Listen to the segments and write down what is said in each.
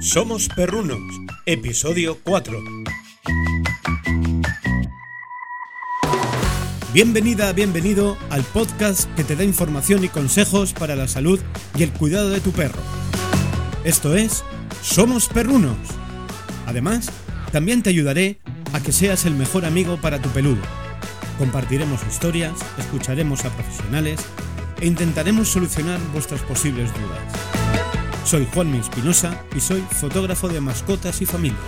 Somos Perrunos, episodio 4. Bienvenida, bienvenido al podcast que te da información y consejos para la salud y el cuidado de tu perro. Esto es Somos Perrunos. Además, también te ayudaré a que seas el mejor amigo para tu peludo. Compartiremos historias, escucharemos a profesionales e intentaremos solucionar vuestras posibles dudas. Soy Juanmi Espinosa y soy fotógrafo de mascotas y familia.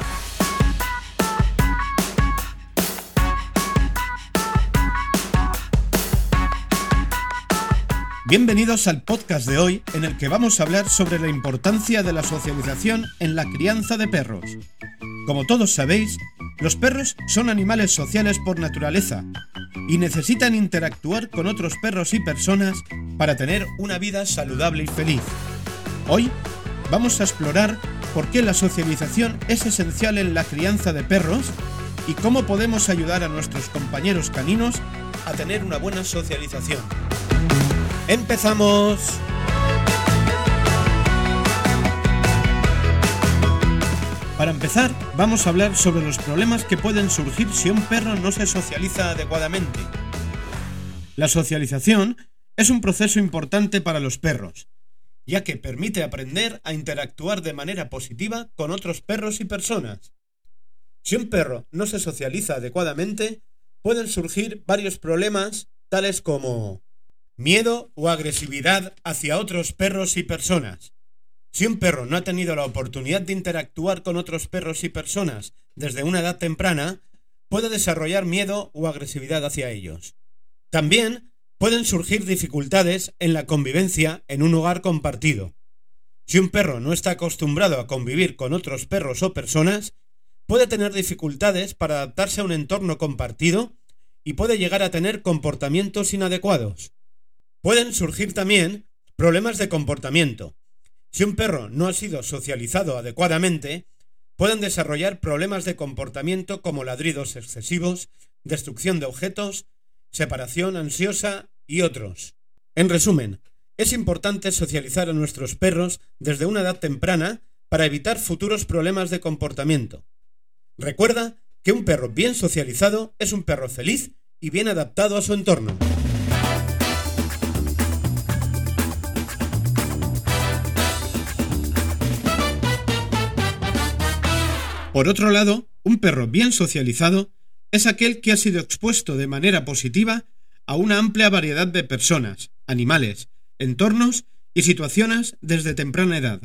Bienvenidos al podcast de hoy en el que vamos a hablar sobre la importancia de la socialización en la crianza de perros. Como todos sabéis, los perros son animales sociales por naturaleza y necesitan interactuar con otros perros y personas para tener una vida saludable y feliz. Hoy vamos a explorar por qué la socialización es esencial en la crianza de perros y cómo podemos ayudar a nuestros compañeros caninos a tener una buena socialización. ¡Empezamos! Para empezar, vamos a hablar sobre los problemas que pueden surgir si un perro no se socializa adecuadamente. La socialización es un proceso importante para los perros, ya que permite aprender a interactuar de manera positiva con otros perros y personas. Si un perro no se socializa adecuadamente, pueden surgir varios problemas tales como miedo o agresividad hacia otros perros y personas. Si un perro no ha tenido la oportunidad de interactuar con otros perros y personas desde una edad temprana, puede desarrollar miedo o agresividad hacia ellos. También pueden surgir dificultades en la convivencia en un hogar compartido. Si un perro no está acostumbrado a convivir con otros perros o personas, puede tener dificultades para adaptarse a un entorno compartido y puede llegar a tener comportamientos inadecuados. Pueden surgir también problemas de comportamiento. Si un perro no ha sido socializado adecuadamente, pueden desarrollar problemas de comportamiento como ladridos excesivos, destrucción de objetos, separación ansiosa y otros. En resumen, es importante socializar a nuestros perros desde una edad temprana para evitar futuros problemas de comportamiento. Recuerda que un perro bien socializado es un perro feliz y bien adaptado a su entorno. Por otro lado, un perro bien socializado es aquel que ha sido expuesto de manera positiva a una amplia variedad de personas, animales, entornos y situaciones desde temprana edad.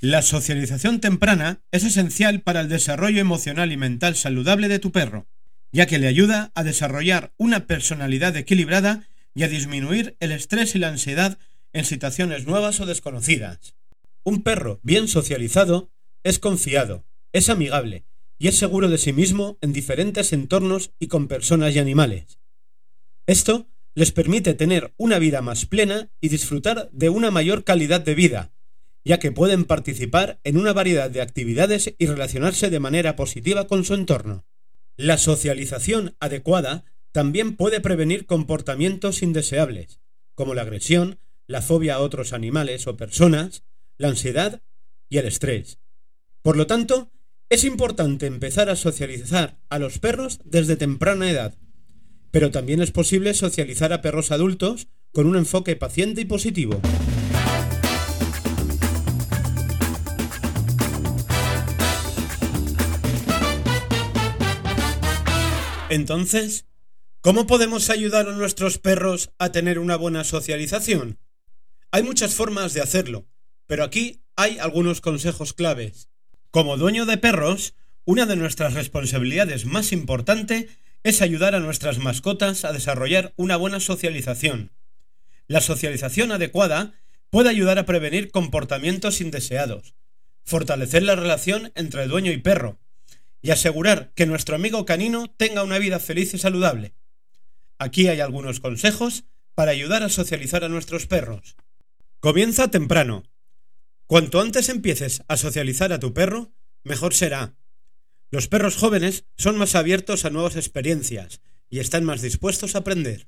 La socialización temprana es esencial para el desarrollo emocional y mental saludable de tu perro, ya que le ayuda a desarrollar una personalidad equilibrada y a disminuir el estrés y la ansiedad en situaciones nuevas o desconocidas. Un perro bien socializado es confiado, es amigable y es seguro de sí mismo en diferentes entornos y con personas y animales. Esto les permite tener una vida más plena y disfrutar de una mayor calidad de vida, ya que pueden participar en una variedad de actividades y relacionarse de manera positiva con su entorno. La socialización adecuada también puede prevenir comportamientos indeseables, como la agresión, la fobia a otros animales o personas, la ansiedad y el estrés. Por lo tanto, es importante empezar a socializar a los perros desde temprana edad, pero también es posible socializar a perros adultos con un enfoque paciente y positivo. Entonces, ¿cómo podemos ayudar a nuestros perros a tener una buena socialización? Hay muchas formas de hacerlo, pero aquí hay algunos consejos claves. Como dueño de perros, una de nuestras responsabilidades más importante es ayudar a nuestras mascotas a desarrollar una buena socialización. La socialización adecuada puede ayudar a prevenir comportamientos indeseados, fortalecer la relación entre dueño y perro, y asegurar que nuestro amigo canino tenga una vida feliz y saludable. Aquí hay algunos consejos para ayudar a socializar a nuestros perros. Comienza temprano. Cuanto antes empieces a socializar a tu perro, mejor será. Los perros jóvenes son más abiertos a nuevas experiencias y están más dispuestos a aprender.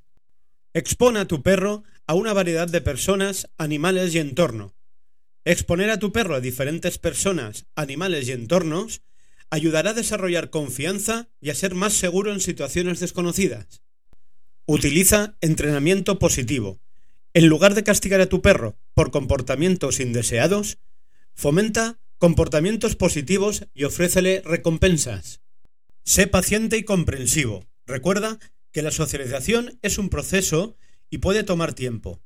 Expone a tu perro a una variedad de personas, animales y entorno. Exponer a tu perro a diferentes personas, animales y entornos ayudará a desarrollar confianza y a ser más seguro en situaciones desconocidas. Utiliza entrenamiento positivo. En lugar de castigar a tu perro por comportamientos indeseados, fomenta comportamientos positivos y ofrécele recompensas. Sé paciente y comprensivo. Recuerda que la socialización es un proceso y puede tomar tiempo.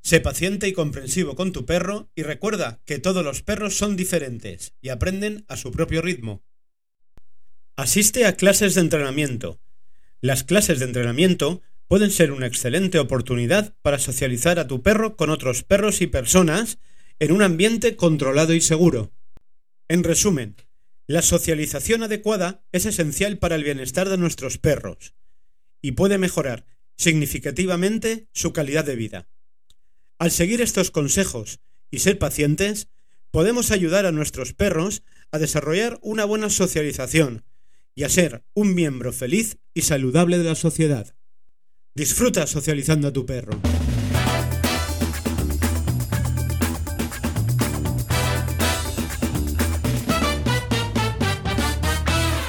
Sé paciente y comprensivo con tu perro y recuerda que todos los perros son diferentes y aprenden a su propio ritmo. Asiste a clases de entrenamiento. Las clases de entrenamiento pueden ser una excelente oportunidad para socializar a tu perro con otros perros y personas en un ambiente controlado y seguro. En resumen, la socialización adecuada es esencial para el bienestar de nuestros perros y puede mejorar significativamente su calidad de vida. Al seguir estos consejos y ser pacientes, podemos ayudar a nuestros perros a desarrollar una buena socialización y a ser un miembro feliz y saludable de la sociedad. Disfruta socializando a tu perro.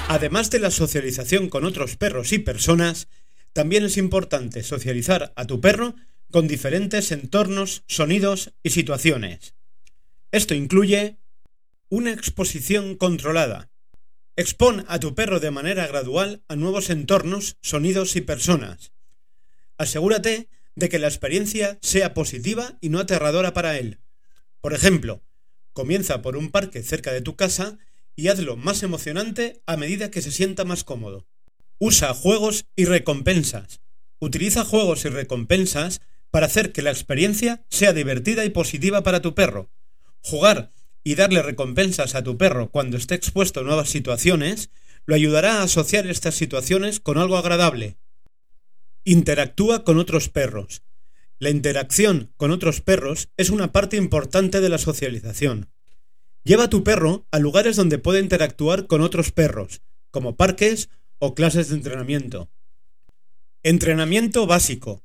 Además de la socialización con otros perros y personas, también es importante socializar a tu perro con diferentes entornos, sonidos y situaciones. Esto incluye una exposición controlada. Expon a tu perro de manera gradual a nuevos entornos, sonidos y personas. Asegúrate de que la experiencia sea positiva y no aterradora para él. Por ejemplo, comienza por un parque cerca de tu casa y hazlo más emocionante a medida que se sienta más cómodo. Usa juegos y recompensas. Utiliza juegos y recompensas para hacer que la experiencia sea divertida y positiva para tu perro. Jugar y darle recompensas a tu perro cuando esté expuesto a nuevas situaciones lo ayudará a asociar estas situaciones con algo agradable. Interactúa con otros perros. La interacción con otros perros es una parte importante de la socialización. Lleva a tu perro a lugares donde puede interactuar con otros perros, como parques o clases de entrenamiento. Entrenamiento básico.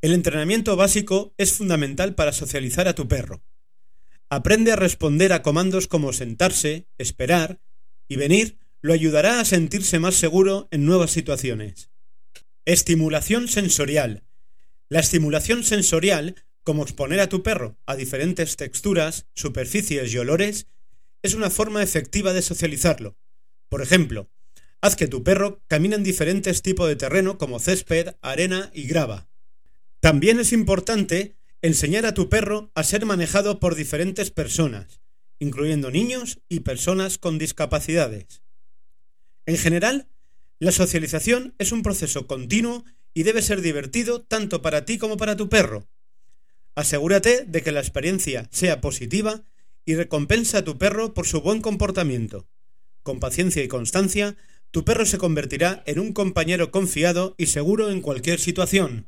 El entrenamiento básico es fundamental para socializar a tu perro. Aprende a responder a comandos como sentarse, esperar y venir lo ayudará a sentirse más seguro en nuevas situaciones. Estimulación sensorial. La estimulación sensorial, como exponer a tu perro a diferentes texturas, superficies y olores, es una forma efectiva de socializarlo. Por ejemplo, haz que tu perro camine en diferentes tipos de terreno como césped, arena y grava. También es importante enseñar a tu perro a ser manejado por diferentes personas, incluyendo niños y personas con discapacidades. En general, la socialización es un proceso continuo y debe ser divertido tanto para ti como para tu perro. Asegúrate de que la experiencia sea positiva y recompensa a tu perro por su buen comportamiento. Con paciencia y constancia, tu perro se convertirá en un compañero confiado y seguro en cualquier situación.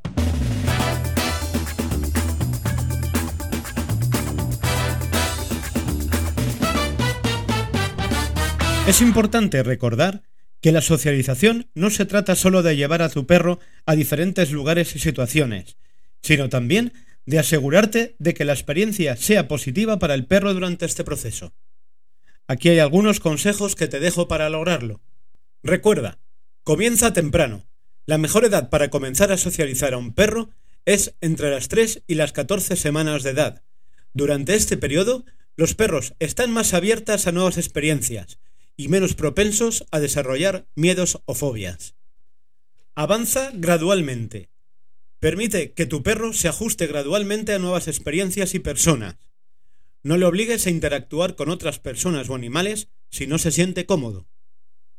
Es importante recordar que la socialización no se trata solo de llevar a tu perro a diferentes lugares y situaciones, sino también de asegurarte de que la experiencia sea positiva para el perro durante este proceso. Aquí hay algunos consejos que te dejo para lograrlo. Recuerda, comienza temprano. La mejor edad para comenzar a socializar a un perro es entre las 3 y las 14 semanas de edad. Durante este periodo, los perros están más abiertas a nuevas experiencias y menos propensos a desarrollar miedos o fobias. Avanza gradualmente. Permite que tu perro se ajuste gradualmente a nuevas experiencias y personas. No le obligues a interactuar con otras personas o animales si no se siente cómodo.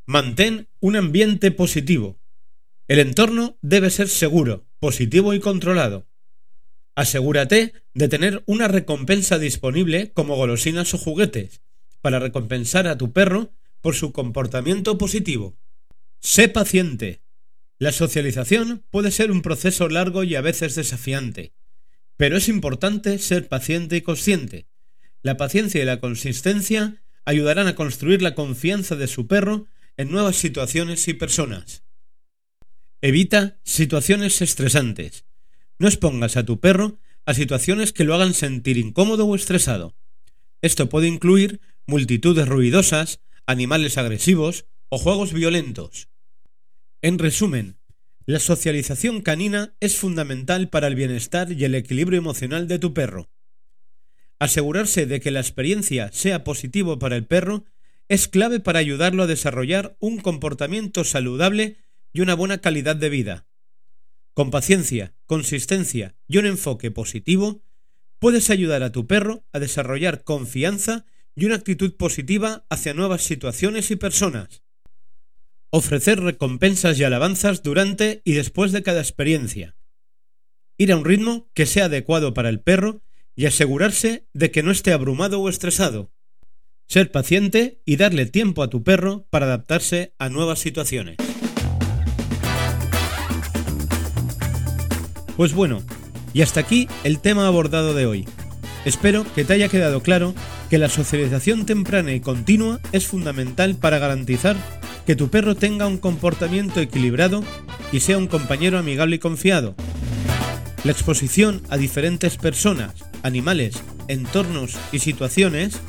Mantén un ambiente positivo. El entorno debe ser seguro, positivo y controlado. Asegúrate de tener una recompensa disponible como golosinas o juguetes para recompensar a tu perro por su comportamiento positivo. Sé paciente. La socialización puede ser un proceso largo y a veces desafiante, pero es importante ser paciente y consciente. La paciencia y la consistencia ayudarán a construir la confianza de su perro en nuevas situaciones y personas. Evita situaciones estresantes. No expongas a tu perro a situaciones que lo hagan sentir incómodo o estresado. Esto puede incluir multitudes ruidosas, animales agresivos o juegos violentos. En resumen, la socialización canina es fundamental para el bienestar y el equilibrio emocional de tu perro. Asegurarse de que la experiencia sea positivo para el perro es clave para ayudarlo a desarrollar un comportamiento saludable y una buena calidad de vida. Con paciencia, consistencia y un enfoque positivo, puedes ayudar a tu perro a desarrollar confianza y una actitud positiva hacia nuevas situaciones y personas. Ofrecer recompensas y alabanzas durante y después de cada experiencia. Ir a un ritmo que sea adecuado para el perro y asegurarse de que no esté abrumado o estresado. Ser paciente y darle tiempo a tu perro para adaptarse a nuevas situaciones. Pues bueno, y hasta aquí el tema abordado de hoy. Espero que te haya quedado claro que la socialización temprana y continua es fundamental para garantizar que tu perro tenga un comportamiento equilibrado y sea un compañero amigable y confiado. La exposición a diferentes personas, animales, entornos y situaciones,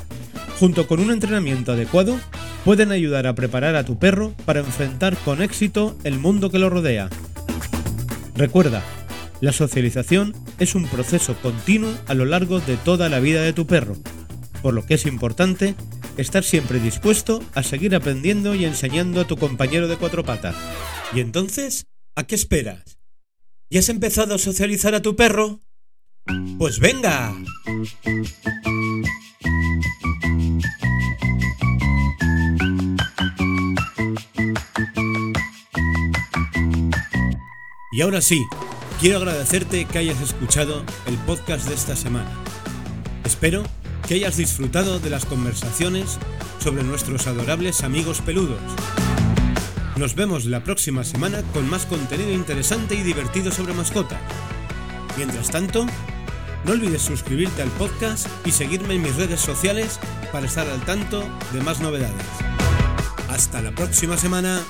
junto con un entrenamiento adecuado, pueden ayudar a preparar a tu perro para enfrentar con éxito el mundo que lo rodea. Recuerda, la socialización es un proceso continuo a lo largo de toda la vida de tu perro, por lo que es importante estar siempre dispuesto a seguir aprendiendo y enseñando a tu compañero de cuatro patas. ¿Y entonces? ¿A qué esperas? ¿Ya has empezado a socializar a tu perro? Pues venga. Y ahora sí, quiero agradecerte que hayas escuchado el podcast de esta semana. Espero que hayas disfrutado de las conversaciones sobre nuestros adorables amigos peludos. Nos vemos la próxima semana con más contenido interesante y divertido sobre mascotas. Mientras tanto, no olvides suscribirte al podcast y seguirme en mis redes sociales para estar al tanto de más novedades. Hasta la próxima semana.